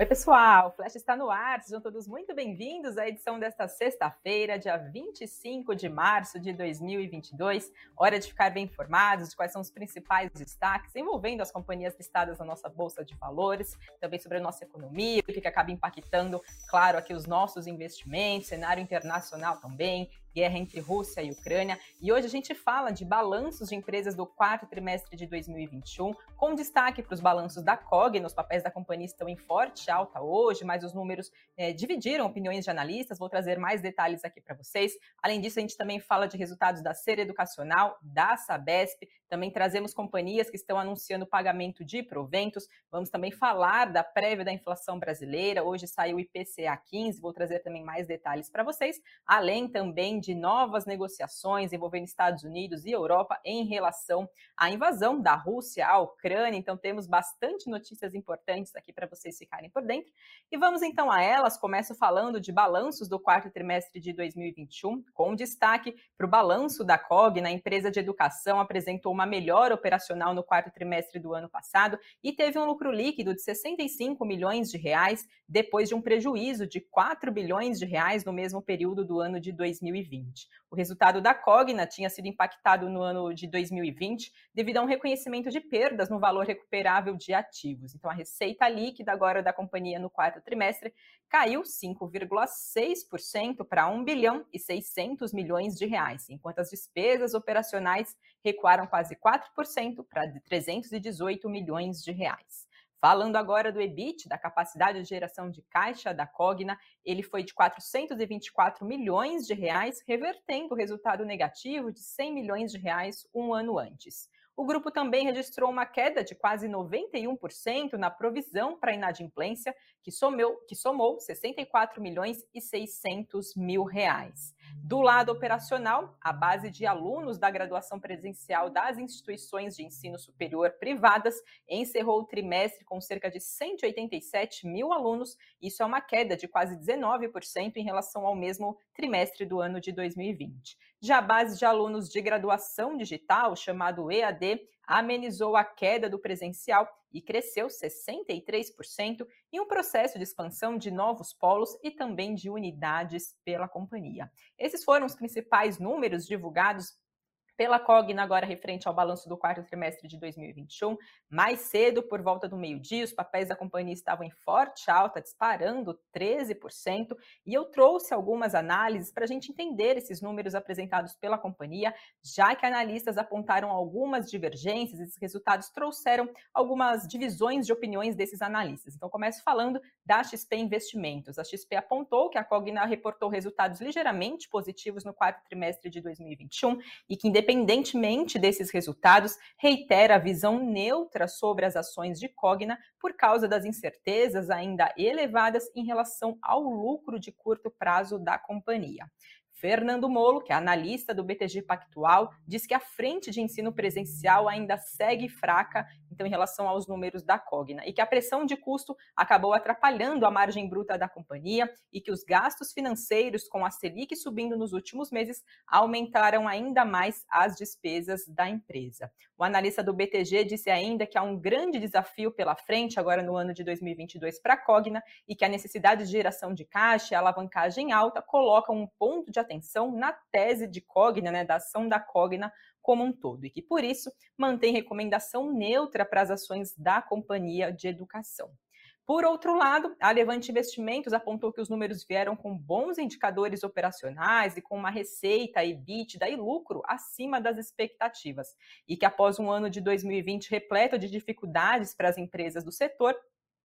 Oi, pessoal, o Flash está no ar. Sejam todos muito bem-vindos à edição desta sexta-feira, dia 25 de março de 2022. Hora de ficar bem informados de quais são os principais destaques envolvendo as companhias listadas na nossa Bolsa de Valores, também sobre a nossa economia, o que acaba impactando, claro, aqui os nossos investimentos, cenário internacional também, guerra entre Rússia e Ucrânia. E hoje a gente fala de balanços de empresas do quarto trimestre de 2021, com destaque para os balanços da COG. Os papéis da companhia estão em forte alta hoje, mas os números é, dividiram opiniões de analistas. Vou trazer mais detalhes aqui para vocês. Além disso, a gente também fala de resultados da Ser Educacional, da Sabesp. Também trazemos companhias que estão anunciando pagamento de proventos. Vamos também falar da prévia da inflação brasileira. Hoje saiu o IPCA 15. Vou trazer também mais detalhes para vocês, além também de novas negociações envolvendo Estados Unidos e Europa em relação à invasão da Rússia à Ucrânia. Então, temos bastante notícias importantes aqui para vocês ficarem por dentro. E vamos então a elas. Começo falando de balanços do quarto trimestre de 2021, com destaque para o balanço da COG, na empresa de educação, apresentou uma melhor operacional no quarto trimestre do ano passado e teve um lucro líquido de 65 milhões de reais, depois de um prejuízo de 4 bilhões de reais no mesmo período do ano de 2020. 2020. O resultado da Cogna tinha sido impactado no ano de 2020 devido a um reconhecimento de perdas no valor recuperável de ativos. Então, a receita líquida agora da companhia no quarto trimestre caiu 5,6% para 1 bilhão e 600 milhões de reais, enquanto as despesas operacionais recuaram quase 4% para 318 milhões de reais. Falando agora do EBIT, da capacidade de geração de caixa da Cogna, ele foi de 424 milhões de reais, revertendo o resultado negativo de 100 milhões de reais um ano antes. O grupo também registrou uma queda de quase 91% na provisão para inadimplência, que, someu, que somou 64 milhões e 600 mil reais. Do lado operacional, a base de alunos da graduação presencial das instituições de ensino superior privadas encerrou o trimestre com cerca de 187 mil alunos. Isso é uma queda de quase 19% em relação ao mesmo trimestre do ano de 2020. Já a base de alunos de graduação digital, chamado EAD, amenizou a queda do presencial e cresceu 63% em um processo de expansão de novos polos e também de unidades pela companhia. Esses foram os principais números divulgados pela Cogna, agora referente ao balanço do quarto trimestre de 2021. Mais cedo, por volta do meio-dia, os papéis da companhia estavam em forte alta, disparando 13%, e eu trouxe algumas análises para a gente entender esses números apresentados pela companhia, já que analistas apontaram algumas divergências, esses resultados trouxeram algumas divisões de opiniões desses analistas. Então, começo falando da XP Investimentos. A XP apontou que a Cogna reportou resultados ligeiramente positivos no quarto trimestre de 2021 e que, independente independentemente desses resultados, reitera a visão neutra sobre as ações de Cogna por causa das incertezas ainda elevadas em relação ao lucro de curto prazo da companhia. Fernando Molo, que é analista do BTG Pactual, diz que a frente de ensino presencial ainda segue fraca, então, em relação aos números da Cogna, e que a pressão de custo acabou atrapalhando a margem bruta da companhia e que os gastos financeiros com a Selic subindo nos últimos meses aumentaram ainda mais as despesas da empresa. O analista do BTG disse ainda que há um grande desafio pela frente agora no ano de 2022 para a Cogna e que a necessidade de geração de caixa e alavancagem alta colocam um ponto de atenção na tese de Cogna, né, da ação da Cogna como um todo, e que por isso mantém recomendação neutra para as ações da companhia de educação. Por outro lado, a Levante Investimentos apontou que os números vieram com bons indicadores operacionais e com uma receita, EBITDA e lucro acima das expectativas, e que após um ano de 2020 repleto de dificuldades para as empresas do setor,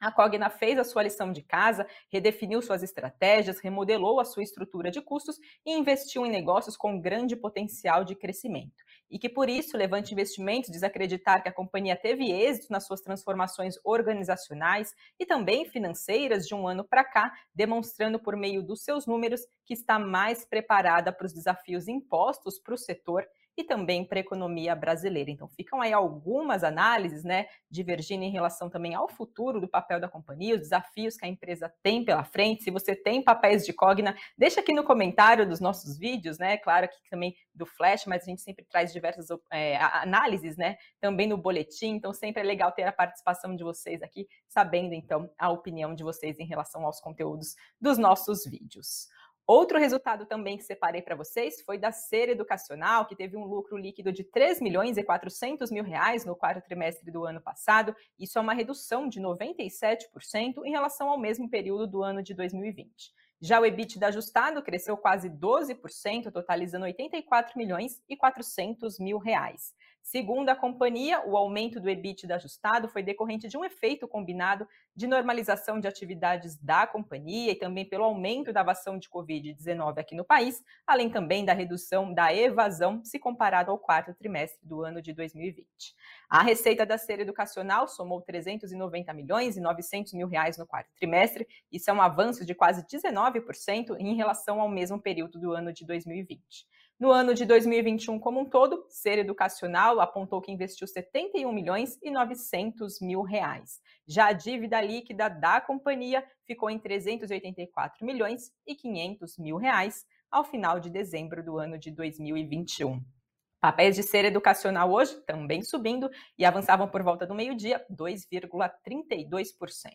a Cogna fez a sua lição de casa, redefiniu suas estratégias, remodelou a sua estrutura de custos e investiu em negócios com grande potencial de crescimento. E que por isso Levante Investimentos diz acreditar que a companhia teve êxito nas suas transformações organizacionais e também financeiras de um ano para cá, demonstrando por meio dos seus números que está mais preparada para os desafios impostos para o setor e também para a economia brasileira. Então, ficam aí algumas análises, né, divergindo em relação também ao futuro do papel da companhia, os desafios que a empresa tem pela frente. Se você tem papéis de Cogna, deixa aqui no comentário dos nossos vídeos, né, claro, aqui também do Flash, mas a gente sempre traz diversas é, análises, né, também no boletim, então sempre é legal ter a participação de vocês aqui, sabendo, então, a opinião de vocês em relação aos conteúdos dos nossos vídeos. Outro resultado também que separei para vocês foi da Ser Educacional, que teve um lucro líquido de 3 milhões e 400 mil reais no quarto trimestre do ano passado. Isso é uma redução de 97% em relação ao mesmo período do ano de 2020. Já o EBITDA ajustado cresceu quase 12%, totalizando 84 milhões e 400 mil reais. Segundo a companhia, o aumento do EBITDA ajustado foi decorrente de um efeito combinado de normalização de atividades da companhia e também pelo aumento da vacinação de Covid-19 aqui no país, além também da redução da evasão se comparado ao quarto trimestre do ano de 2020. A receita da série educacional somou 390 milhões e 900 mil reais no quarto trimestre, isso é um avanço de quase 19% em relação ao mesmo período do ano de 2020. No ano de 2021 como um todo, Ser Educacional apontou que investiu 71 milhões e 900 mil reais. Já a dívida líquida da companhia ficou em 384 milhões e 500 mil reais ao final de dezembro do ano de 2021. Papéis de ser educacional hoje também subindo e avançavam por volta do meio-dia, 2,32%.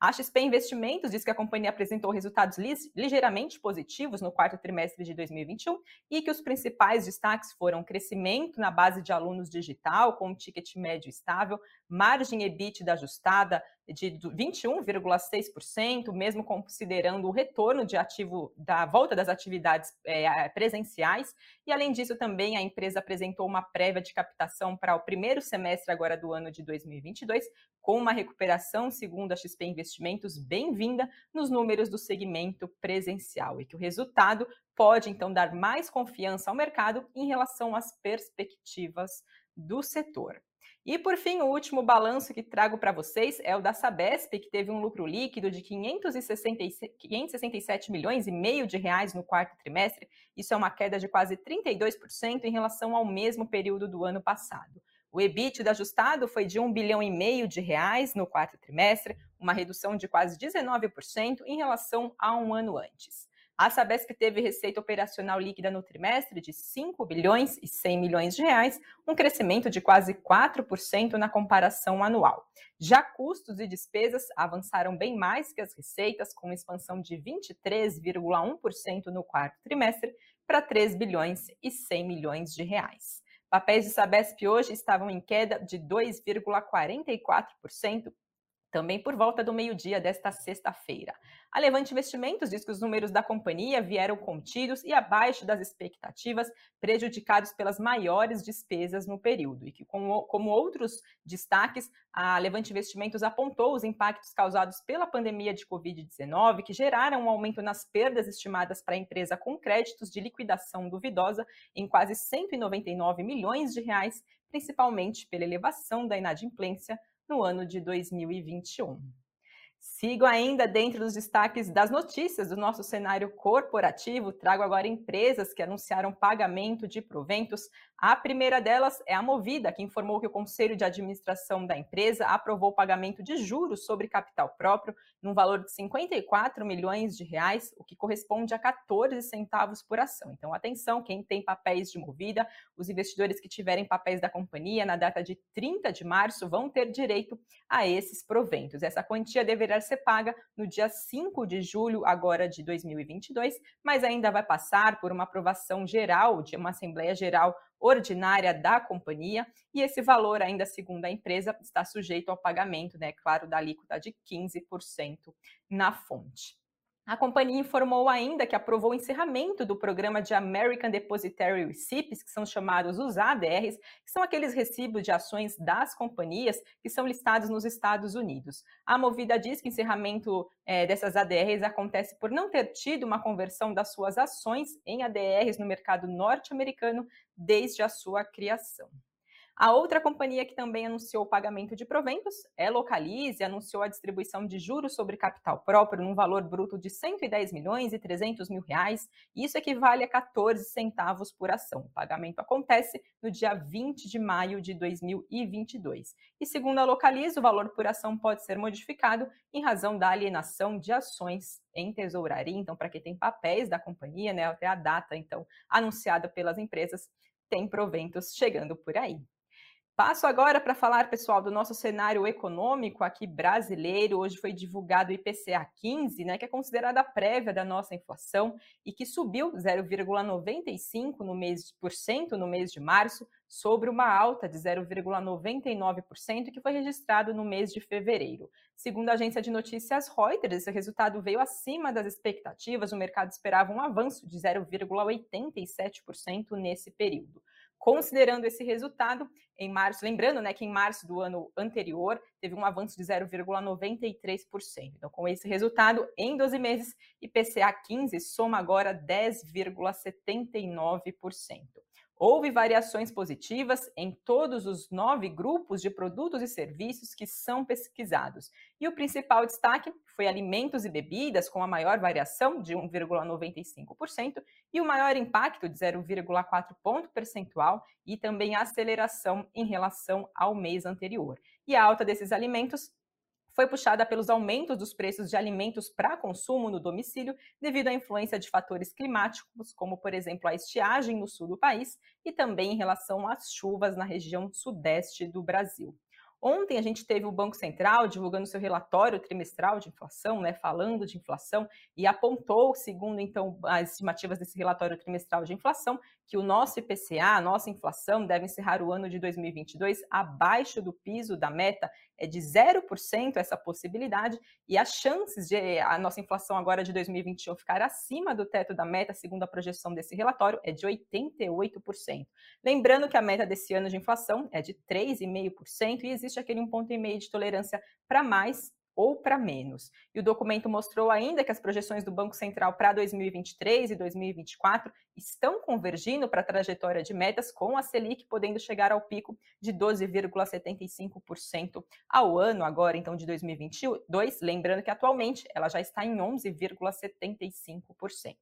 A XP Investimentos diz que a companhia apresentou resultados ligeiramente positivos no quarto trimestre de 2021 e que os principais destaques foram crescimento na base de alunos digital, com um ticket médio estável, margem EBITDA ajustada, de 21,6%, mesmo considerando o retorno de ativo da volta das atividades é, presenciais. E além disso, também a empresa apresentou uma prévia de captação para o primeiro semestre agora do ano de 2022, com uma recuperação, segundo a XP Investimentos, bem-vinda nos números do segmento presencial e que o resultado pode então dar mais confiança ao mercado em relação às perspectivas do setor. E por fim, o último balanço que trago para vocês é o da Sabesp, que teve um lucro líquido de 567 milhões e meio de reais no quarto trimestre. Isso é uma queda de quase 32% em relação ao mesmo período do ano passado. O EBITDA ajustado foi de 1 bilhão e meio de reais no quarto trimestre, uma redução de quase 19% em relação a um ano antes. A Sabesp teve receita operacional líquida no trimestre de 5 bilhões e 100 milhões de reais, um crescimento de quase 4% na comparação anual. Já custos e despesas avançaram bem mais que as receitas, com expansão de 23,1% no quarto trimestre para 3 bilhões e 100 milhões de reais. Papéis de Sabesp hoje estavam em queda de 2,44%, também por volta do meio-dia desta sexta-feira. A Levante Investimentos diz que os números da companhia vieram contidos e abaixo das expectativas, prejudicados pelas maiores despesas no período. E que, como, como outros destaques, a Levante Investimentos apontou os impactos causados pela pandemia de Covid-19, que geraram um aumento nas perdas estimadas para a empresa com créditos de liquidação duvidosa em quase 199 milhões de reais, principalmente pela elevação da inadimplência no ano de 2021. Sigo ainda dentro dos destaques das notícias do nosso cenário corporativo. Trago agora empresas que anunciaram pagamento de proventos. A primeira delas é a Movida, que informou que o Conselho de Administração da empresa aprovou o pagamento de juros sobre capital próprio num valor de 54 milhões de reais, o que corresponde a 14 centavos por ação. Então, atenção, quem tem papéis de Movida, os investidores que tiverem papéis da companhia na data de 30 de março vão ter direito a esses proventos. Essa quantia deverá deverá ser paga no dia 5 de julho agora de 2022, mas ainda vai passar por uma aprovação geral de uma Assembleia Geral ordinária da companhia, e esse valor, ainda segundo a empresa, está sujeito ao pagamento, né, claro, da alíquota de 15% na fonte. A companhia informou ainda que aprovou o encerramento do programa de American Depositary Receipts, que são chamados os ADRs, que são aqueles recibos de ações das companhias que são listados nos Estados Unidos. A Movida diz que o encerramento é, dessas ADRs acontece por não ter tido uma conversão das suas ações em ADRs no mercado norte-americano desde a sua criação. A outra companhia que também anunciou o pagamento de proventos é Localize, anunciou a distribuição de juros sobre capital próprio num valor bruto de 110 milhões e 300 mil reais. Isso equivale a 14 centavos por ação. O pagamento acontece no dia 20 de maio de 2022. E segundo a Localize, o valor por ação pode ser modificado em razão da alienação de ações em tesouraria. Então, para quem tem papéis da companhia, né, até a data então anunciada pelas empresas, tem proventos chegando por aí. Passo agora para falar, pessoal, do nosso cenário econômico aqui brasileiro. Hoje foi divulgado o IPCA 15, né, que é considerada a prévia da nossa inflação e que subiu 0,95 no mês por cento no mês de março, sobre uma alta de 0,99% que foi registrado no mês de fevereiro. Segundo a agência de notícias Reuters, esse resultado veio acima das expectativas. O mercado esperava um avanço de 0,87% nesse período. Considerando esse resultado, em março, lembrando né, que em março do ano anterior teve um avanço de 0,93%. Então, com esse resultado, em 12 meses, IPCA 15 soma agora 10,79%. Houve variações positivas em todos os nove grupos de produtos e serviços que são pesquisados. E o principal destaque foi alimentos e bebidas, com a maior variação de 1,95%, e o maior impacto de 0,4 ponto percentual, e também a aceleração em relação ao mês anterior. E a alta desses alimentos foi puxada pelos aumentos dos preços de alimentos para consumo no domicílio, devido à influência de fatores climáticos, como, por exemplo, a estiagem no sul do país e também em relação às chuvas na região sudeste do Brasil. Ontem a gente teve o Banco Central divulgando seu relatório trimestral de inflação, né, falando de inflação, e apontou, segundo então as estimativas desse relatório trimestral de inflação, que o nosso IPCA, a nossa inflação, deve encerrar o ano de 2022 abaixo do piso da meta, é de 0% essa possibilidade, e as chances de a nossa inflação agora de 2021 ficar acima do teto da meta, segundo a projeção desse relatório, é de 88%. Lembrando que a meta desse ano de inflação é de 3,5% e existe aquele 1,5% de tolerância para mais ou para menos. E o documento mostrou ainda que as projeções do Banco Central para 2023 e 2024 estão convergindo para a trajetória de metas, com a Selic podendo chegar ao pico de 12,75% ao ano, agora então de 2022, lembrando que atualmente ela já está em 11,75%.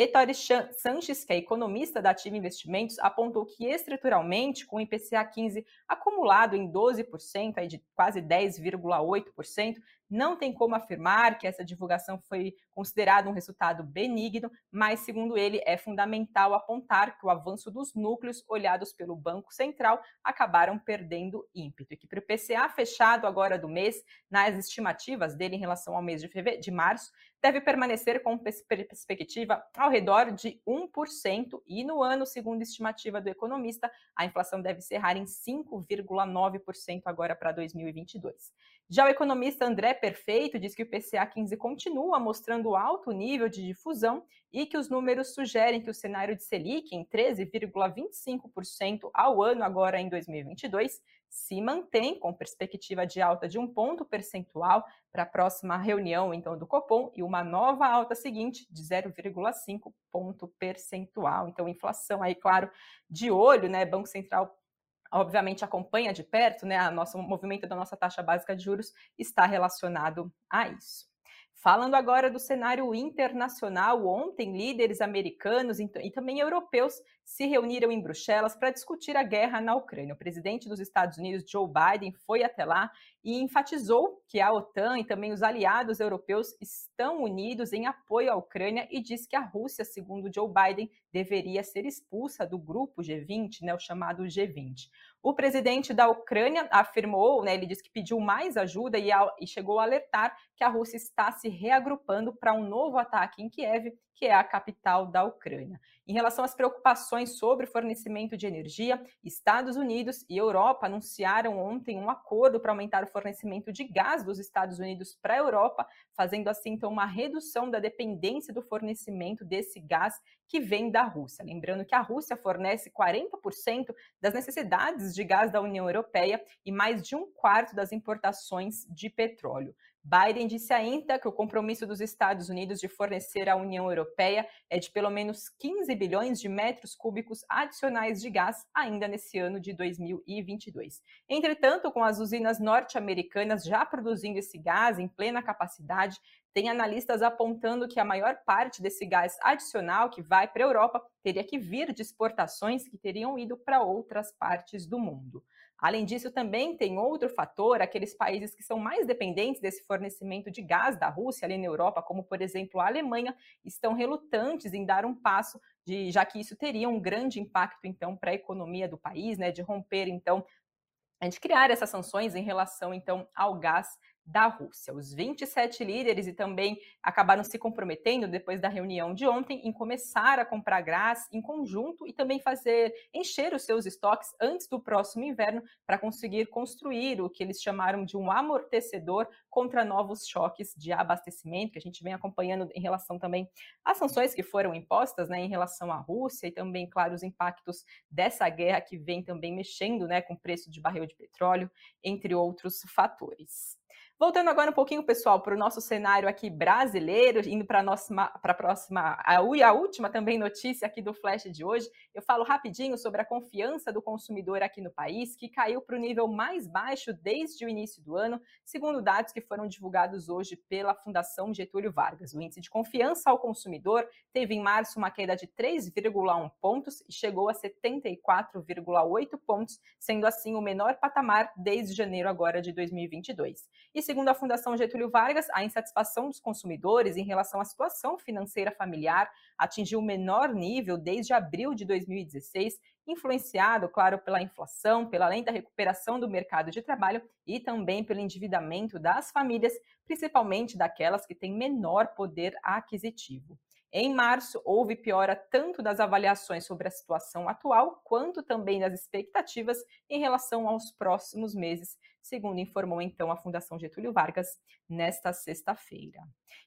Ettore Sanches, que é economista da Ativa Investimentos, apontou que estruturalmente, com o IPCA 15 acumulado em 12%, aí de quase 10,8%, não tem como afirmar que essa divulgação foi considerada um resultado benigno, mas, segundo ele, é fundamental apontar que o avanço dos núcleos olhados pelo Banco Central acabaram perdendo ímpeto. E que para o PCA fechado agora do mês, nas estimativas dele em relação ao mês de, fevereiro, de março, deve permanecer com perspectiva ao redor de 1%, e no ano, segundo estimativa do economista, a inflação deve encerrar em 5,9% agora para 2022. Já o economista André Perfeito diz que o PCA 15 continua mostrando alto nível de difusão e que os números sugerem que o cenário de Selic em 13,25% ao ano agora em 2022 se mantém com perspectiva de alta de um ponto percentual para a próxima reunião então do Copom e uma nova alta seguinte de 0,5 ponto percentual. Então inflação aí claro de olho, né? Banco Central obviamente acompanha de perto, né, a nosso, o movimento da nossa taxa básica de juros está relacionado a isso. Falando agora do cenário internacional, ontem líderes americanos e também europeus se reuniram em Bruxelas para discutir a guerra na Ucrânia. O presidente dos Estados Unidos, Joe Biden, foi até lá e enfatizou que a OTAN e também os aliados europeus estão unidos em apoio à Ucrânia e disse que a Rússia, segundo Joe Biden, deveria ser expulsa do grupo G20, né, o chamado G20. O presidente da Ucrânia afirmou, né, ele disse que pediu mais ajuda e, e chegou a alertar que a Rússia está se reagrupando para um novo ataque em Kiev, que é a capital da Ucrânia. Em relação às preocupações sobre fornecimento de energia, Estados Unidos e Europa anunciaram ontem um acordo para aumentar o fornecimento de gás dos Estados Unidos para a Europa, fazendo assim então uma redução da dependência do fornecimento desse gás que vem da Rússia. Lembrando que a Rússia fornece 40% das necessidades de gás da União Europeia e mais de um quarto das importações de petróleo. Biden disse ainda que o compromisso dos Estados Unidos de fornecer à União Europeia é de pelo menos 15 bilhões de metros cúbicos adicionais de gás ainda nesse ano de 2022. Entretanto, com as usinas norte-americanas já produzindo esse gás em plena capacidade, tem analistas apontando que a maior parte desse gás adicional que vai para a Europa teria que vir de exportações que teriam ido para outras partes do mundo. Além disso, também tem outro fator, aqueles países que são mais dependentes desse fornecimento de gás da Rússia ali na Europa, como por exemplo a Alemanha, estão relutantes em dar um passo de, já que isso teria um grande impacto então para a economia do país, né, de romper então de criar essas sanções em relação então ao gás da Rússia. Os 27 líderes e também acabaram se comprometendo depois da reunião de ontem em começar a comprar gás em conjunto e também fazer encher os seus estoques antes do próximo inverno para conseguir construir o que eles chamaram de um amortecedor contra novos choques de abastecimento que a gente vem acompanhando em relação também às sanções que foram impostas, né, em relação à Rússia e também, claro, os impactos dessa guerra que vem também mexendo, né, com o preço de barril de petróleo, entre outros fatores. Voltando agora um pouquinho, pessoal, para o nosso cenário aqui brasileiro, indo para a próxima, a, a última também notícia aqui do Flash de hoje, eu falo rapidinho sobre a confiança do consumidor aqui no país, que caiu para o nível mais baixo desde o início do ano, segundo dados que foram divulgados hoje pela Fundação Getúlio Vargas. O índice de confiança ao consumidor teve em março uma queda de 3,1 pontos e chegou a 74,8 pontos, sendo assim o menor patamar desde janeiro agora de 2022. E segundo a Fundação Getúlio Vargas, a insatisfação dos consumidores em relação à situação financeira familiar atingiu o menor nível desde abril de 2016, influenciado, claro, pela inflação, pela lenta recuperação do mercado de trabalho e também pelo endividamento das famílias, principalmente daquelas que têm menor poder aquisitivo. Em março, houve piora tanto das avaliações sobre a situação atual, quanto também das expectativas em relação aos próximos meses, segundo informou então a Fundação Getúlio Vargas nesta sexta-feira.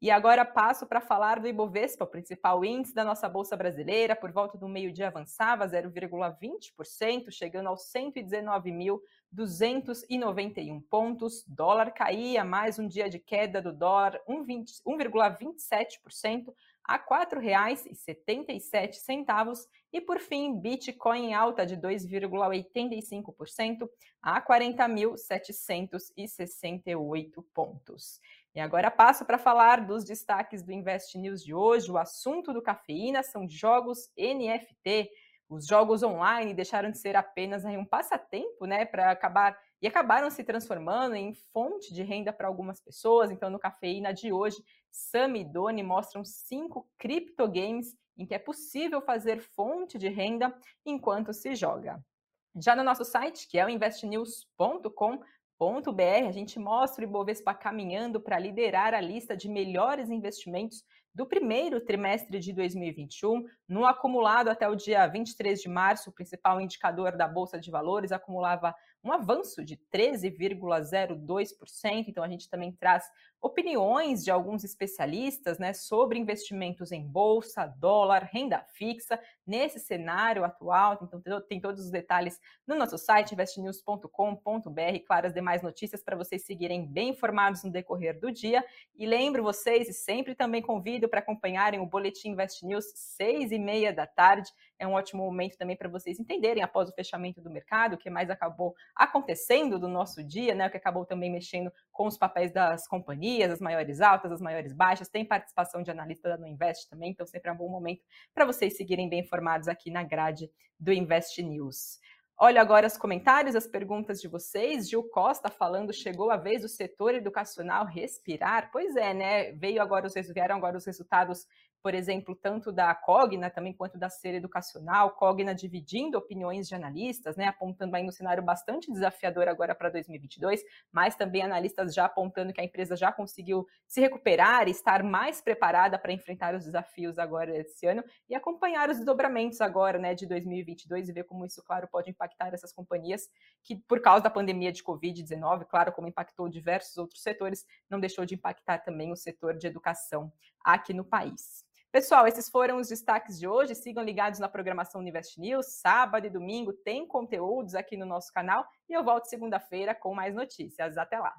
E agora passo para falar do Ibovespa, o principal índice da nossa bolsa brasileira, por volta do meio-dia avançava 0,20%, chegando aos 119.291 pontos. Dólar caía, mais um dia de queda do dólar, 1,27% a R$ 4,77 e por fim, Bitcoin em alta de 2,85% a 40.768 pontos. E agora passo para falar dos destaques do Invest News de hoje. O assunto do cafeína são jogos NFT. Os jogos online deixaram de ser apenas um passatempo, né, para acabar e acabaram se transformando em fonte de renda para algumas pessoas. Então, no Cafeína de hoje, Sam e Doni mostram cinco criptogames em que é possível fazer fonte de renda enquanto se joga. Já no nosso site, que é o investnews.com.br, a gente mostra o Ibovespa caminhando para liderar a lista de melhores investimentos do primeiro trimestre de 2021. No acumulado até o dia 23 de março, o principal indicador da Bolsa de Valores acumulava um avanço de 13,02%. Então, a gente também traz opiniões de alguns especialistas né, sobre investimentos em bolsa, dólar, renda fixa, nesse cenário atual. Então, tem todos os detalhes no nosso site, investnews.com.br. Claro, as demais notícias para vocês seguirem bem informados no decorrer do dia. E lembro vocês, e sempre também convido para acompanharem o Boletim Invest News, seis e meia da tarde. É um ótimo momento também para vocês entenderem, após o fechamento do mercado, o que mais acabou acontecendo do nosso dia, né? O que acabou também mexendo com os papéis das companhias, as maiores altas, as maiores baixas. Tem participação de analista da No Invest também, então sempre é um bom momento para vocês seguirem bem informados aqui na grade do Invest News. Olha agora os comentários, as perguntas de vocês. Gil Costa falando, chegou a vez do setor educacional respirar. Pois é, né? Veio agora os vieram agora os resultados por exemplo, tanto da Cogna também quanto da Ser Educacional, Cogna dividindo opiniões de analistas, né, apontando aí um cenário bastante desafiador agora para 2022, mas também analistas já apontando que a empresa já conseguiu se recuperar e estar mais preparada para enfrentar os desafios agora esse ano e acompanhar os desdobramentos agora, né, de 2022 e ver como isso, claro, pode impactar essas companhias que, por causa da pandemia de Covid-19, claro, como impactou diversos outros setores, não deixou de impactar também o setor de educação aqui no país. Pessoal, esses foram os destaques de hoje. Sigam ligados na programação Univest News. Sábado e domingo tem conteúdos aqui no nosso canal e eu volto segunda-feira com mais notícias. Até lá!